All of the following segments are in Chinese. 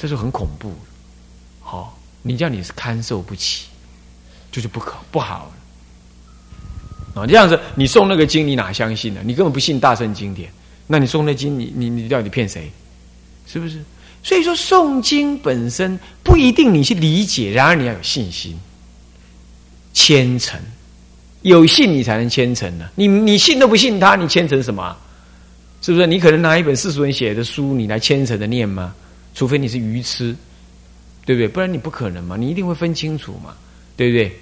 这就很恐怖。好，你叫你是堪受不起，就是不可不好了。啊，这样子你送那个经，你哪相信呢？你根本不信大圣经典，那你送那经，你你你到底骗谁？是不是？所以说诵经本身不一定你去理解，然而你要有信心、虔诚，有信你才能虔诚呢。你你信都不信他，你虔诚什么？是不是？你可能拿一本世俗人写的书，你来虔诚的念吗？除非你是愚痴，对不对？不然你不可能嘛，你一定会分清楚嘛，对不对？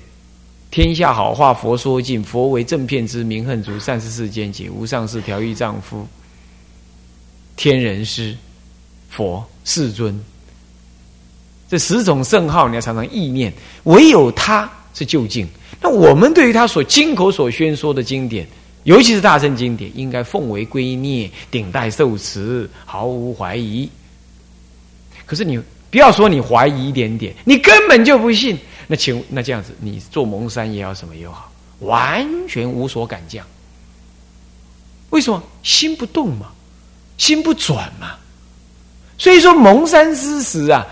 天下好话佛说尽，佛为正片之名恨足，善事世间解，无上士调御丈夫，天人师。佛世尊，这十种圣号你要常常意念，唯有他是究竟。那我们对于他所经口所宣说的经典，尤其是大圣经典，应该奉为圭臬，顶戴受持，毫无怀疑。可是你不要说你怀疑一点点，你根本就不信。那请那这样子，你做蒙山也好，什么也好，完全无所敢降。为什么心不动嘛？心不转嘛？所以说，蒙山之时啊，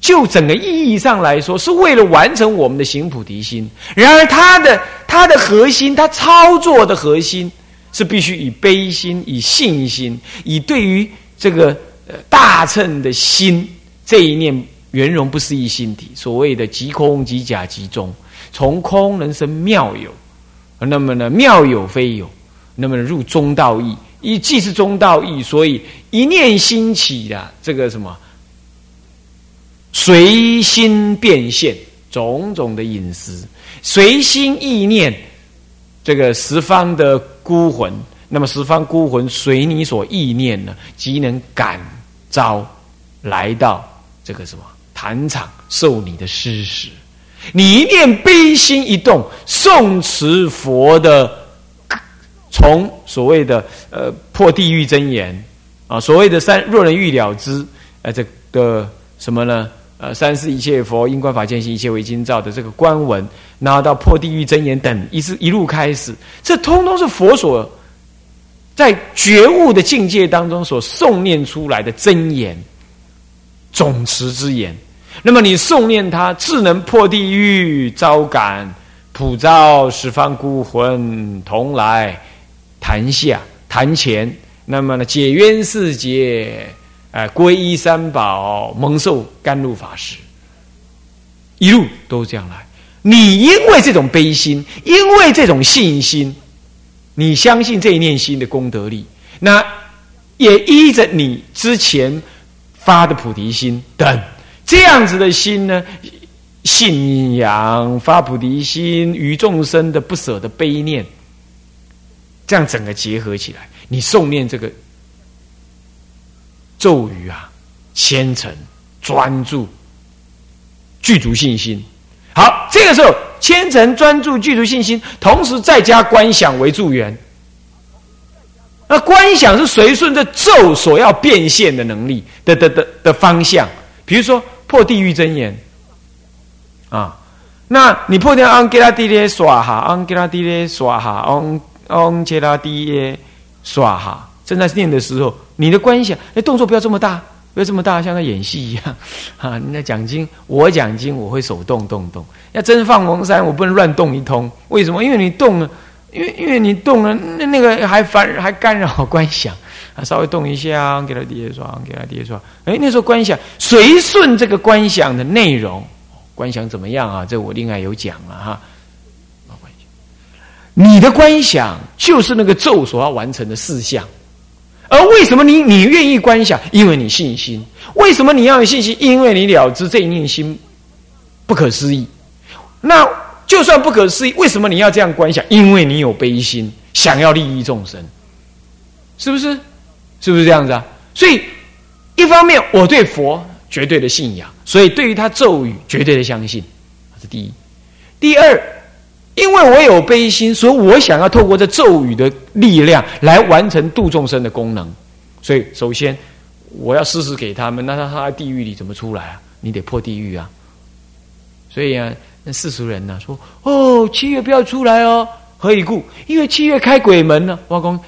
就整个意义上来说，是为了完成我们的行菩提心。然而，它的它的核心，它操作的核心，是必须以悲心、以信心、以对于这个呃大乘的心这一念圆融不思议心体。所谓的即空即假即中，从空能生妙有，那么呢，妙有非有，那么入中道义。一既是中道义，所以一念心起的这个什么，随心变现种种的隐私，随心意念，这个十方的孤魂，那么十方孤魂随你所意念呢，即能感召来到这个什么坛场受你的施食。你一念悲心一动，诵持佛的。从所谓的呃破地狱真言啊，所谓的三若人欲了之，呃这个什么呢？呃三世一切佛因观法见性一切为今造的这个观文，然后到破地狱真言等，一是一路开始，这通通是佛所在觉悟的境界当中所诵念出来的真言总持之言。那么你诵念它，智能破地狱，招感普照十方孤魂同来。谈下谈前，那么呢？解冤释结，哎，皈依三宝，蒙受甘露法师，一路都这样来。你因为这种悲心，因为这种信心，你相信这一念心的功德力，那也依着你之前发的菩提心等这样子的心呢，信仰发菩提心，与众生的不舍的悲念。这样整个结合起来，你诵念这个咒语啊，虔诚、专注、具足信心。好，这个时候虔诚、专注、具足信心，同时再加观想为助缘。那观想是随顺着咒所要变现的能力的的的的方向。比如说破地狱真言啊，那你破掉安吉拉蒂列耍哈，安吉拉蒂列耍哈，安。嗡切拉低耶，耍哈！正在念的时候，你的观想，那动作不要这么大，不要这么大，像在演戏一样。哈，你在讲经，我讲经，我会手动动动。要真放蒙山，我不能乱动一通。为什么？因为你动了，因为因为你动了，那那个还烦，还干扰观想。啊，稍微动一下，给他叠刷，给他叠刷。哎，那时候观想随顺这个观想的内容，观想怎么样啊？这我另外有讲了哈。你的观想就是那个咒所要完成的事项，而为什么你你愿意观想？因为你信心。为什么你要有信心？因为你了知这一念心不可思议。那就算不可思议，为什么你要这样观想？因为你有悲心，想要利益众生，是不是？是不是这样子啊？所以，一方面我对佛绝对的信仰，所以对于他咒语绝对的相信，这是第一。第二。因为我有悲心，所以我想要透过这咒语的力量来完成度众生的功能。所以，首先我要试试给他们，那他他在地狱里怎么出来啊？你得破地狱啊！所以啊，那世俗人呢说：“哦，七月不要出来哦，何以故？因为七月开鬼门呢。”外公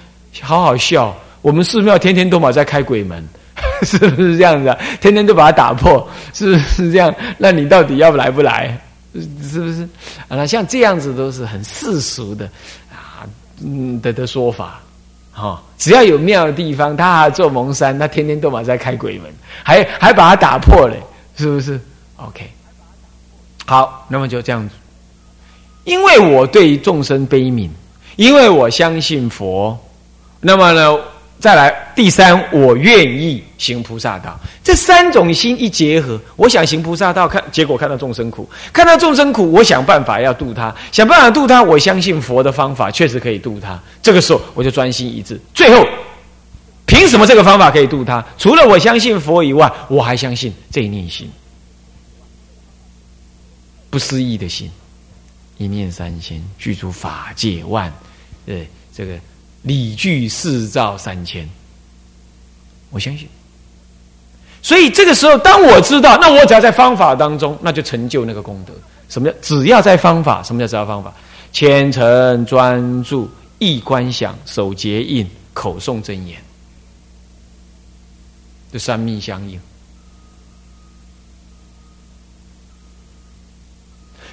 好好笑，我们寺庙天天都嘛在开鬼门，是不是这样子啊？天天都把它打破，是不是这样？那你到底要来不来？是不是？啊，像这样子都是很世俗的啊，嗯的的说法。哈，只要有庙的地方，他还做蒙山，他天天都嘛在开鬼门，还还把它打破了，是不是？OK，好，那么就这样子。因为我对众生悲悯，因为我相信佛，那么呢？再来第三，我愿意行菩萨道。这三种心一结合，我想行菩萨道，看结果看到众生苦，看到众生苦，我想办法要度他，想办法度他。我相信佛的方法确实可以度他。这个时候我就专心一致。最后，凭什么这个方法可以度他？除了我相信佛以外，我还相信这一念心，不思议的心，一念三千，具足法界万，呃这个。理具四照三千，我相信。所以这个时候，当我知道，那我只要在方法当中，那就成就那个功德。什么叫只要在方法？什么叫只要方法？虔诚专注，意观想，手结印，口诵真言，这三密相应。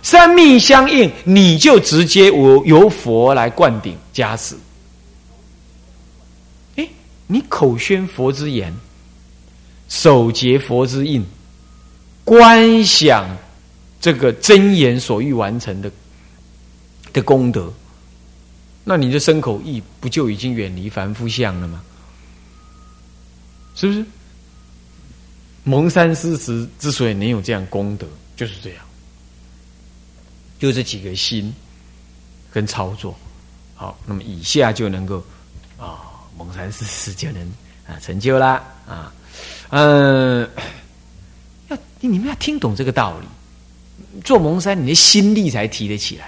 三密相应，你就直接我由佛来灌顶加持。哎你口宣佛之言，手结佛之印，观想这个真言所欲完成的的功德，那你的身口意不就已经远离凡夫相了吗？是不是？蒙山诗词之所以能有这样功德，就是这样，就这几个心跟操作。好，那么以下就能够啊。蒙山四世就能 啊成就啦啊，嗯，要你们要听懂这个道理。做蒙山，你的心力才提得起来；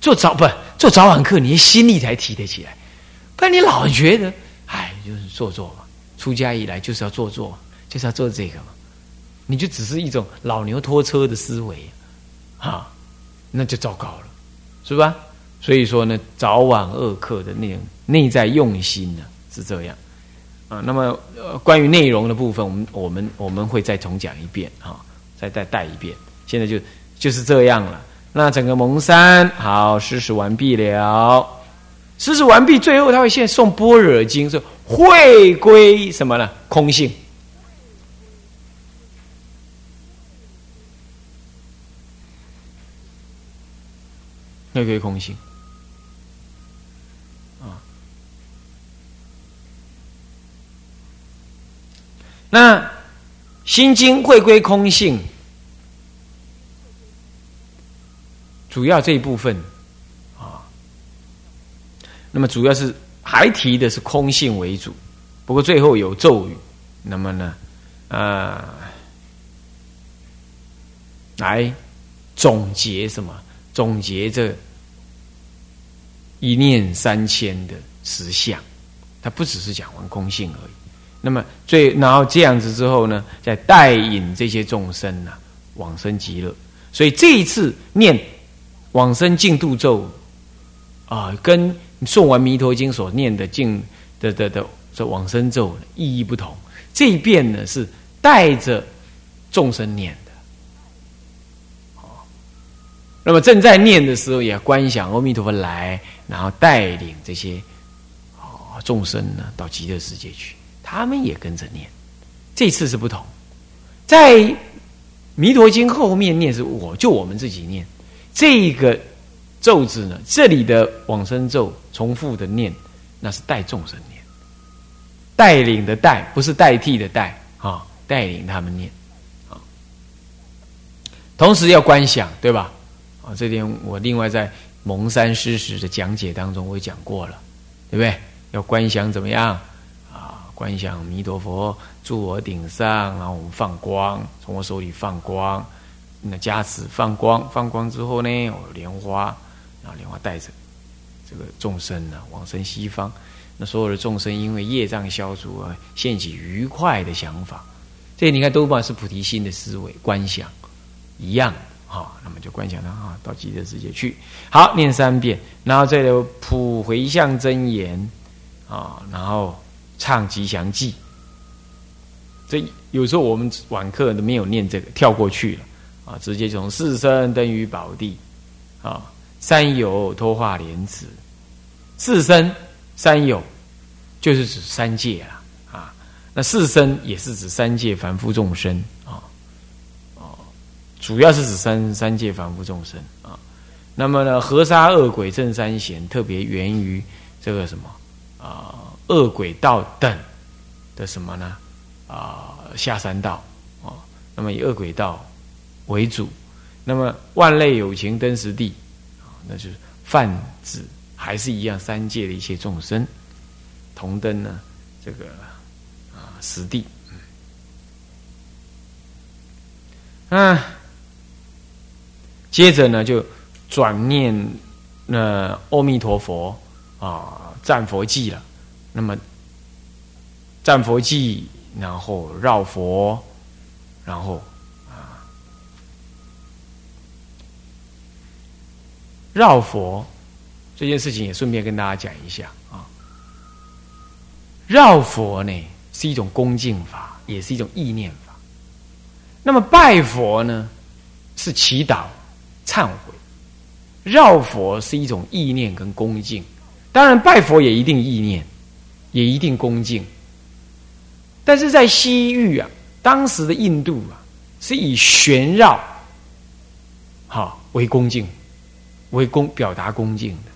做早不做早晚课，你的心力才提得起来。不然你老觉得，哎，就是做做嘛。出家以来就是要做做，就是要做这个嘛。你就只是一种老牛拖车的思维啊，那就糟糕了，是吧？所以说呢，早晚二课的那种内在用心呢。是这样，啊，那么呃，关于内容的部分，我们我们我们会再重讲一遍啊，再再带一遍。现在就就是这样了。那整个蒙山好，施食完毕了，施食完毕，最后他会现送般若经，是会归什么呢？空性，会归空性啊。那心经会归空性，主要这一部分啊，那么主要是还提的是空性为主，不过最后有咒语，那么呢，啊，来总结什么？总结这一念三千的实相，它不只是讲完空性而已。那么最然后这样子之后呢，再带引这些众生呢往生极乐。所以这一次念往生净度咒啊，跟诵完弥陀经所念的净的的的这往生咒意义不同。这一遍呢是带着众生念的，哦。那么正在念的时候，也观想阿弥陀佛来，然后带领这些哦众生呢到极乐世界去。他们也跟着念，这次是不同，在《弥陀经》后面念是我就我们自己念。这个咒字呢，这里的往生咒重复的念，那是带众生念，带领的带不是代替的代啊，带领他们念。啊，同时要观想对吧？这点我另外在蒙山诗史的讲解当中我也讲过了，对不对？要观想怎么样啊？观想弥陀佛住我顶上，然后我们放光，从我手里放光，那加持放光，放光之后呢，我莲花，然后莲花带着这个众生呢往生西方。那所有的众生因为业障消除而现起愉快的想法，这你看都把是菩提心的思维观想一样啊。那么就观想他啊到极乐世界去。好，念三遍，然后再有普回向真言啊，然后。唱吉祥记，这有时候我们晚课都没有念这个，跳过去了啊，直接从四生登于宝地啊，三有托化莲子，四生三有就是指三界啊啊，那四生也是指三界凡夫众生啊，主要是指三三界凡夫众生啊。那么呢，河沙恶鬼正三贤，特别源于这个什么啊，恶鬼道等的什么呢？啊，下三道啊，那么以恶鬼道为主，那么万类有情登实地啊，那就是泛指还是一样三界的一些众生同登呢这个啊实地。嗯，接着呢就转念那阿弥陀佛啊，赞佛记了。那么赞佛记。然后绕佛，然后啊，绕佛这件事情也顺便跟大家讲一下啊。绕佛呢是一种恭敬法，也是一种意念法。那么拜佛呢是祈祷、忏悔，绕佛是一种意念跟恭敬。当然，拜佛也一定意念，也一定恭敬。但是在西域啊，当时的印度啊，是以旋绕，哈为恭敬，为恭表达恭敬的。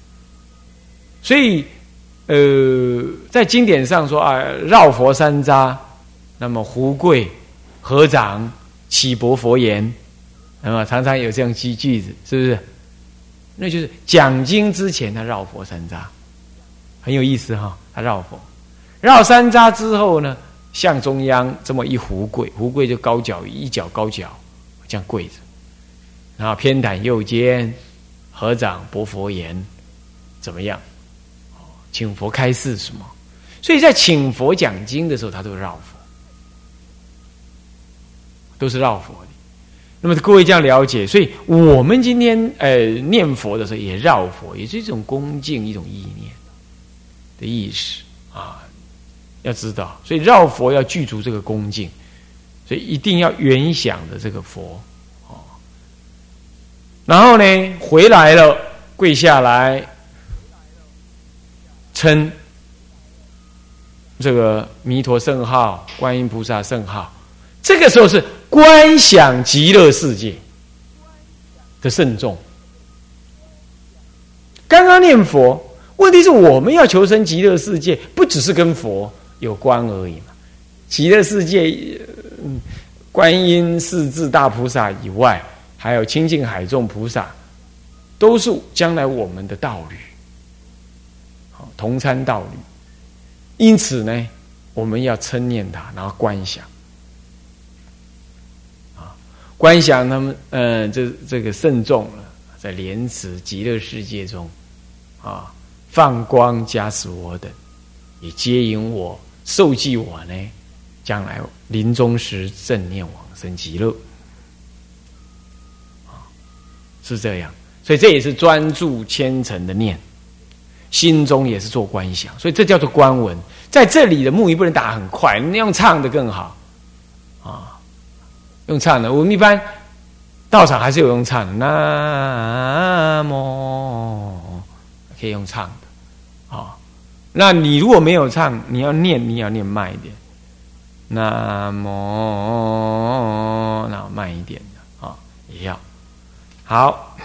所以，呃，在经典上说啊，绕佛三匝，那么胡跪、合掌、起薄佛言，那么常常有这样句句子，是不是？那就是讲经之前他绕佛三匝，很有意思哈。他绕佛，绕三匝之后呢？向中央这么一胡跪，胡跪就高脚一脚高脚，这样跪着，然后偏袒右肩，合掌薄佛言，怎么样？请佛开示什么？所以在请佛讲经的时候，他都绕佛，都是绕佛的。那么各位这样了解，所以我们今天呃念佛的时候也绕佛，也是一种恭敬，一种意念的意识啊。要知道，所以绕佛要具足这个恭敬，所以一定要原想的这个佛哦。然后呢，回来了，跪下来，称这个弥陀圣号、观音菩萨圣号。这个时候是观想极乐世界的慎重。刚刚念佛，问题是我们要求生极乐世界，不只是跟佛。有关而已嘛，极乐世界，观音四智大菩萨以外，还有清净海众菩萨，都是将来我们的道侣，好同参道侣。因此呢，我们要称念他，然后观想，观想他们，嗯，这这个慎重了，在莲池极乐世界中，啊，放光加持我等，也接引我。受记我呢，将来临终时正念往生极乐，啊，是这样，所以这也是专注虔诚的念，心中也是做观想，所以这叫做观文。在这里的木鱼不能打很快，你用唱的更好，用唱的。我们一般道场还是有用唱的，那么可以用唱的，啊。那你如果没有唱，你要念，你要念慢一点。那么，那慢一点的啊，也要好。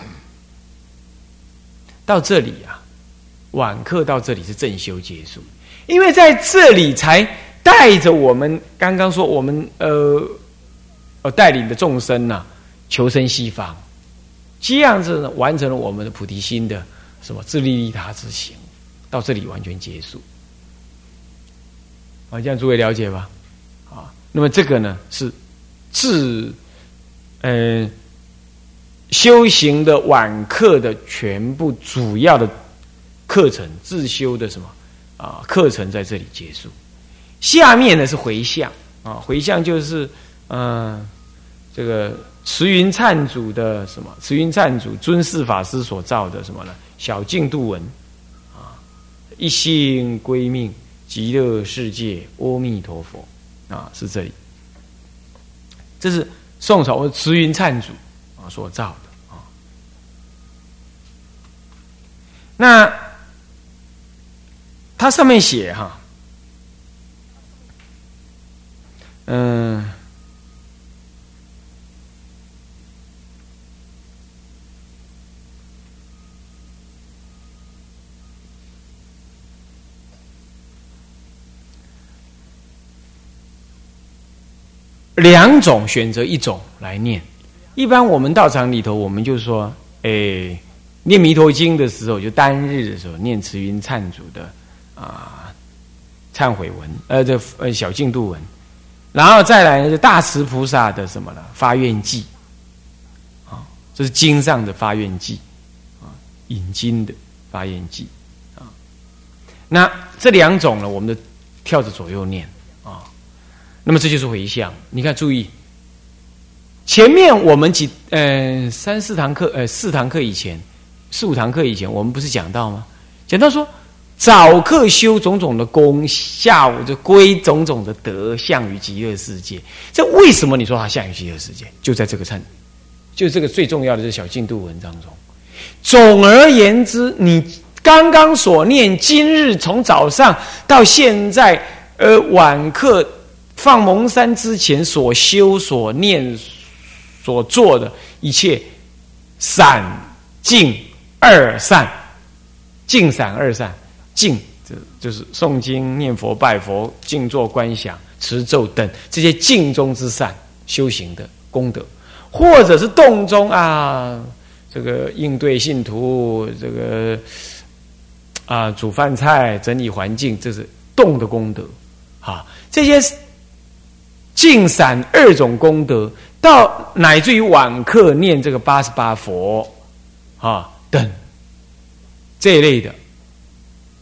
到这里啊，晚课到这里是正修结束，因为在这里才带着我们刚刚说我们呃呃带领的众生呐，求生西方，这样子呢，完成了我们的菩提心的什么自利利他之行。到这里完全结束，啊，这样诸位了解吧？啊，那么这个呢是自嗯修行的晚课的全部主要的课程自修的什么啊课程在这里结束。下面呢是回向啊，回向就是嗯这个慈云忏祖的什么慈云忏祖尊释法师所造的什么呢小净度文。啊一心归命极乐世界，阿弥陀佛，啊，是这里。这是宋朝慈云忏祖啊所造的啊。那它上面写哈，嗯。两种选择一种来念，一般我们道场里头，我们就说，哎，念弥陀经的时候，就单日的时候念慈云忏祖的啊忏悔文，呃，这呃小净度文，然后再来是大慈菩萨的什么呢？发愿记，啊，这是经上的发愿记，啊，引经的发愿记，啊，那这两种呢，我们的跳着左右念。那么这就是回向。你看，注意，前面我们几呃三四堂课，呃四堂课以前，四五堂课以前，我们不是讲到吗？讲到说，早课修种种的功，下午就归种种的德，向于极乐世界。这为什么你说它向于极乐世界？就在这个忏，就这个最重要的这小进度文章中。总而言之，你刚刚所念，今日从早上到现在，呃晚课。放蒙山之前所修所念所做的一切散净二善，净散二善，净这就是诵经念佛拜佛静坐观想持咒等这些静中之善修行的功德，或者是动中啊这个应对信徒这个啊煮饭菜整理环境，这是动的功德。啊这些。净散二种功德，到乃至于晚课念这个八十八佛啊等这一类的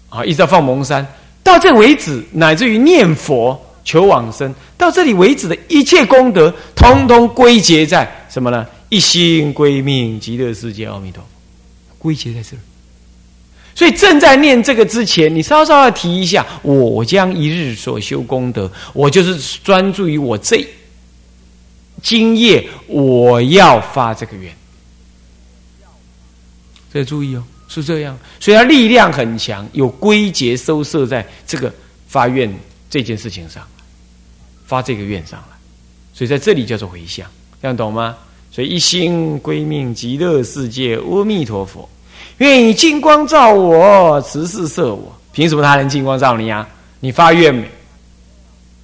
啊，一直到放蒙山，到这为止，乃至于念佛求往生，到这里为止的一切功德，通通归结在什么呢？一心归命极乐世界，阿弥陀，归结在这儿。所以正在念这个之前，你稍稍要提一下，我将一日所修功德，我就是专注于我这今夜我要发这个愿，这注意哦，是这样。所以它力量很强，有归结收摄在这个发愿这件事情上，发这个愿上来。所以在这里叫做回向，这样懂吗？所以一心归命极乐世界，阿弥陀佛。愿以金光照我，慈氏摄我。凭什么他能金光照你啊？你发愿没？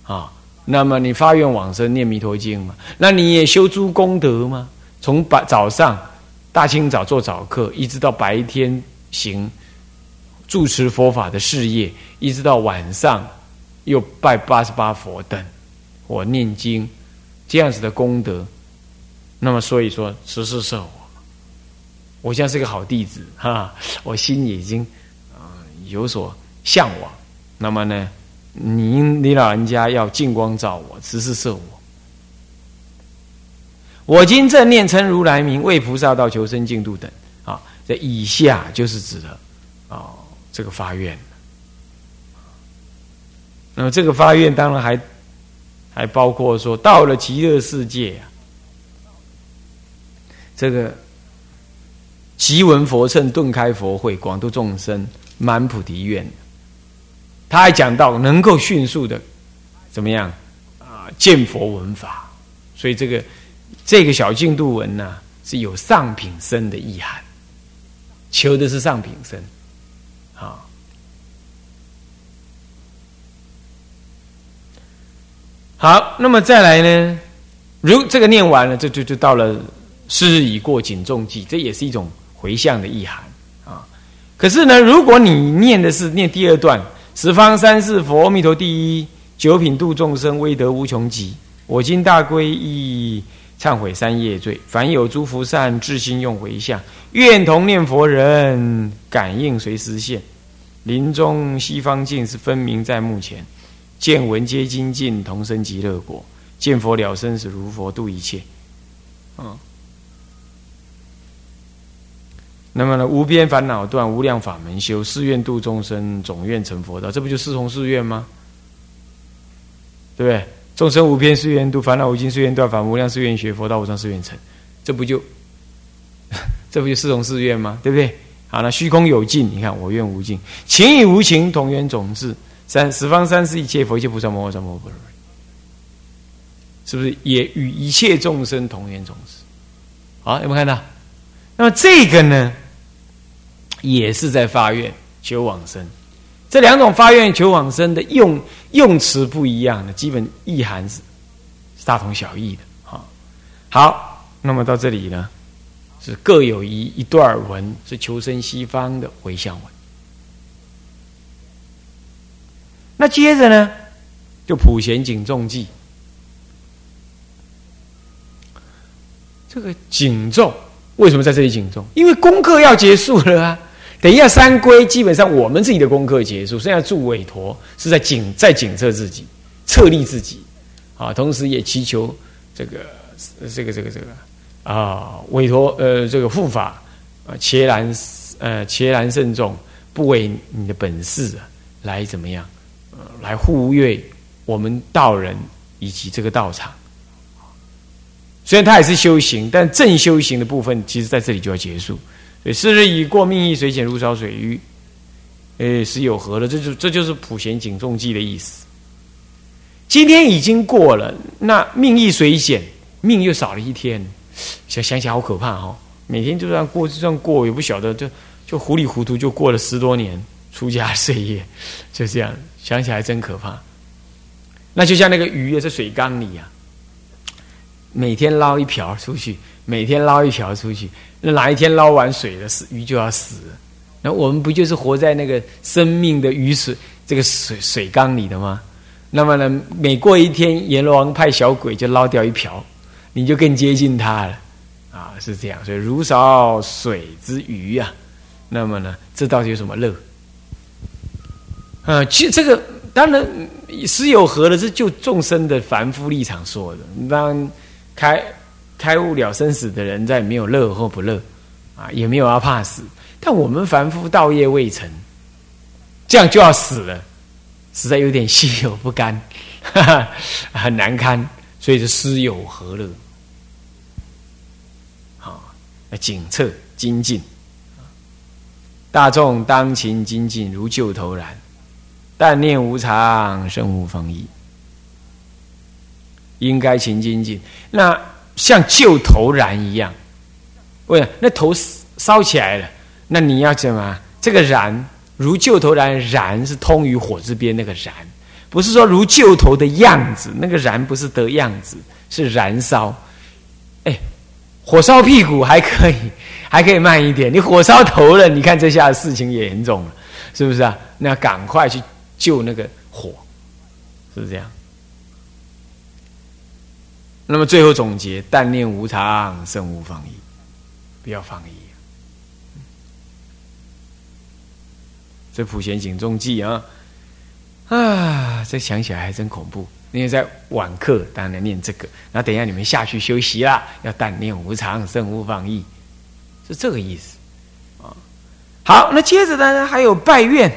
啊，那么你发愿往生念弥陀经嘛？那你也修诸功德吗？从白早上大清早做早课，一直到白天行住持佛法的事业，一直到晚上又拜八十八佛等，我念经这样子的功德。那么所以说，慈氏摄我。我现在是个好弟子哈，我心已经啊有所向往。那么呢，你你老人家要净光照我，慈氏摄我。我今正念称如来名，为菩萨道求生净土等啊。这以下就是指的啊这个发愿。那么这个发愿当然还还包括说到了极乐世界啊，这个。即闻佛乘，顿开佛会，广度众生，满菩提愿。他还讲到能够迅速的怎么样啊？见佛闻法，所以这个这个小净度文呢是有上品身的意涵，求的是上品身啊。好，那么再来呢？如这个念完了，这就就到了是日已过，谨重记，这也是一种。回向的意涵啊，可是呢，如果你念的是念第二段，十方三世佛，阿弥陀第一，九品度众生，威德无穷极。我今大归依，忏悔三业罪。凡有诸福善，至心用回向，愿同念佛人，感应随时现。临终西方境是分明在目前，见闻皆精进，同生极乐国。见佛了生死，如佛度一切。嗯。那么呢，无边烦恼断，无量法门修，誓愿度众生，总愿成佛道。这不就四重誓愿吗？对不对？众生无边誓愿度，烦恼无尽誓愿断，法无量誓愿学，佛道无上誓愿成。这不就，这不就四种誓愿吗？对不对？好了，虚空有尽，你看我愿无尽，情与无情同源种子，三十方三世一切佛一切菩萨摩诃萨摩诃萨，是不是也与一切众生同源种子？好，有没有看到？那么这个呢，也是在发愿求往生。这两种发愿求往生的用用词不一样的，基本意涵是大同小异的。好，好，那么到这里呢，是各有一一段文是求生西方的回向文。那接着呢，就普贤警众记。这个警众为什么在这里警众？因为功课要结束了啊。等一下，三归基本上我们自己的功课结束，剩下助委托是在警在警测自己、策立自己，啊，同时也祈求这个这个这个这个啊委托呃这个护法啊切然呃切然慎重，不为你的本事啊来怎么样呃来护卫我们道人以及这个道场。虽然他也是修行，但正修行的部分其实在这里就要结束。对四日已过，命亦水减如潮水鱼，哎，是有和了，这就这就是普贤警重记的意思。今天已经过了，那命亦水减，命又少了一天，想想起来好可怕哈！每天就这样过，就这样过，也不晓得，就就糊里糊涂就过了十多年出家岁月，就这样想起来真可怕。那就像那个鱼在水缸里啊，每天捞一瓢出去，每天捞一瓢出去。那哪一天捞完水了，死鱼就要死。那我们不就是活在那个生命的雨水这个水水缸里的吗？那么呢，每过一天，阎罗王派小鬼就捞掉一瓢，你就更接近他了。啊，是这样。所以如少水之鱼啊，那么呢，这到底有什么乐？啊，其实这个当然是有和的，是就众生的凡夫立场说的。当开。开悟了生死的人，在没有乐或不乐，啊，也没有要怕死。但我们凡夫道业未成，这样就要死了，实在有点心有不甘，哈 哈很难堪。所以是师有何乐？好，警策精进。大众当勤精进，如旧头然。但念无常，生无方意。应该勤精进。那。像旧头燃一样，喂，那头烧起来了，那你要怎么？这个燃如旧头燃，燃是通于火之边那个燃，不是说如旧头的样子，那个燃不是得样子，是燃烧。哎，火烧屁股还可以，还可以慢一点。你火烧头了，你看这下事情也严重了，是不是啊？那赶快去救那个火，是这样。那么最后总结：但念无常，生无放逸，不要放逸。这普贤警中记啊，啊，这想起来还真恐怖。因为在晚课当然念这个，那等一下你们下去休息啦，要但念无常，生无放逸，是这个意思啊。好，那接着呢，还有拜愿，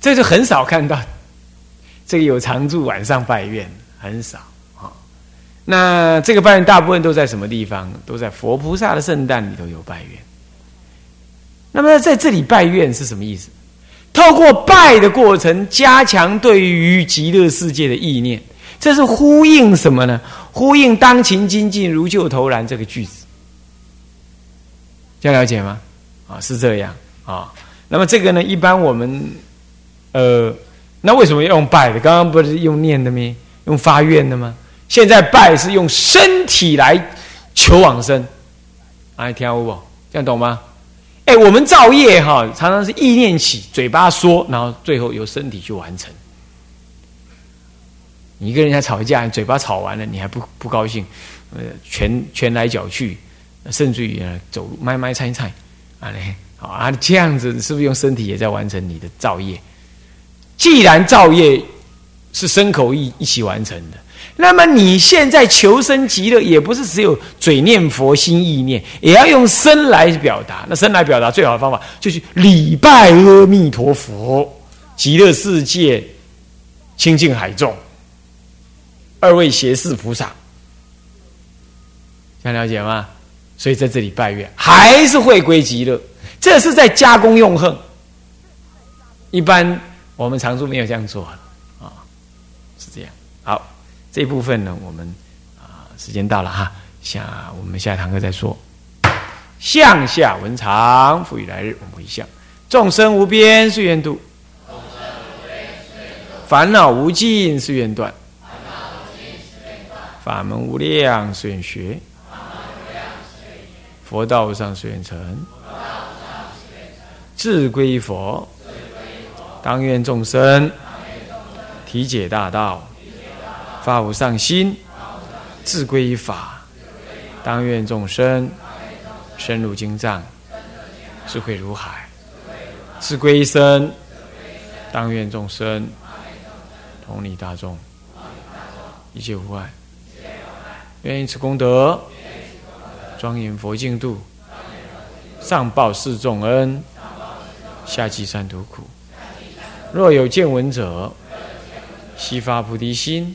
这就很少看到，这个有常住晚上拜愿很少。那这个拜愿大部分都在什么地方？都在佛菩萨的圣诞里头有拜愿。那么在这里拜愿是什么意思？透过拜的过程，加强对于极乐世界的意念，这是呼应什么呢？呼应“当勤精进，如旧头然”这个句子。这样了解吗？啊，是这样啊。那么这个呢，一般我们呃，那为什么要用拜的？刚刚不是用念的吗？用发愿的吗？现在拜是用身体来求往生，哎，听不？这样懂吗？哎，我们造业哈，常常是意念起，嘴巴说，然后最后由身体去完成。你跟人家吵架，你嘴巴吵完了，你还不不高兴，呃，拳拳来脚去，甚至于走路迈迈菜菜，啊嘞，好啊，这样子是不是用身体也在完成你的造业？既然造业是身口意一起完成的。那么你现在求生极乐，也不是只有嘴念佛、心意念，也要用身来表达。那身来表达最好的方法，就是礼拜阿弥陀佛，极乐世界清净海众，二位胁侍菩萨，想了解吗？所以在这里拜月还是会归极乐，这是在加功用恨。一般我们常住没有这样做啊，是这样。好，这部分呢，我们啊时间到了哈，下我们下堂课再说。向下文长，复以来日，我们回向。众生无边誓愿度，烦恼无尽誓愿断，法门无量誓愿学。佛道无上誓愿成，志归佛，当愿众生体解大道，发无上心，志归法，当愿众生深入经藏，智慧如海，志归身，当愿众生同理大众，一切无碍，愿以此功德。庄严佛净土，上报四重恩，下济三途苦。若有见闻者，悉发菩提心，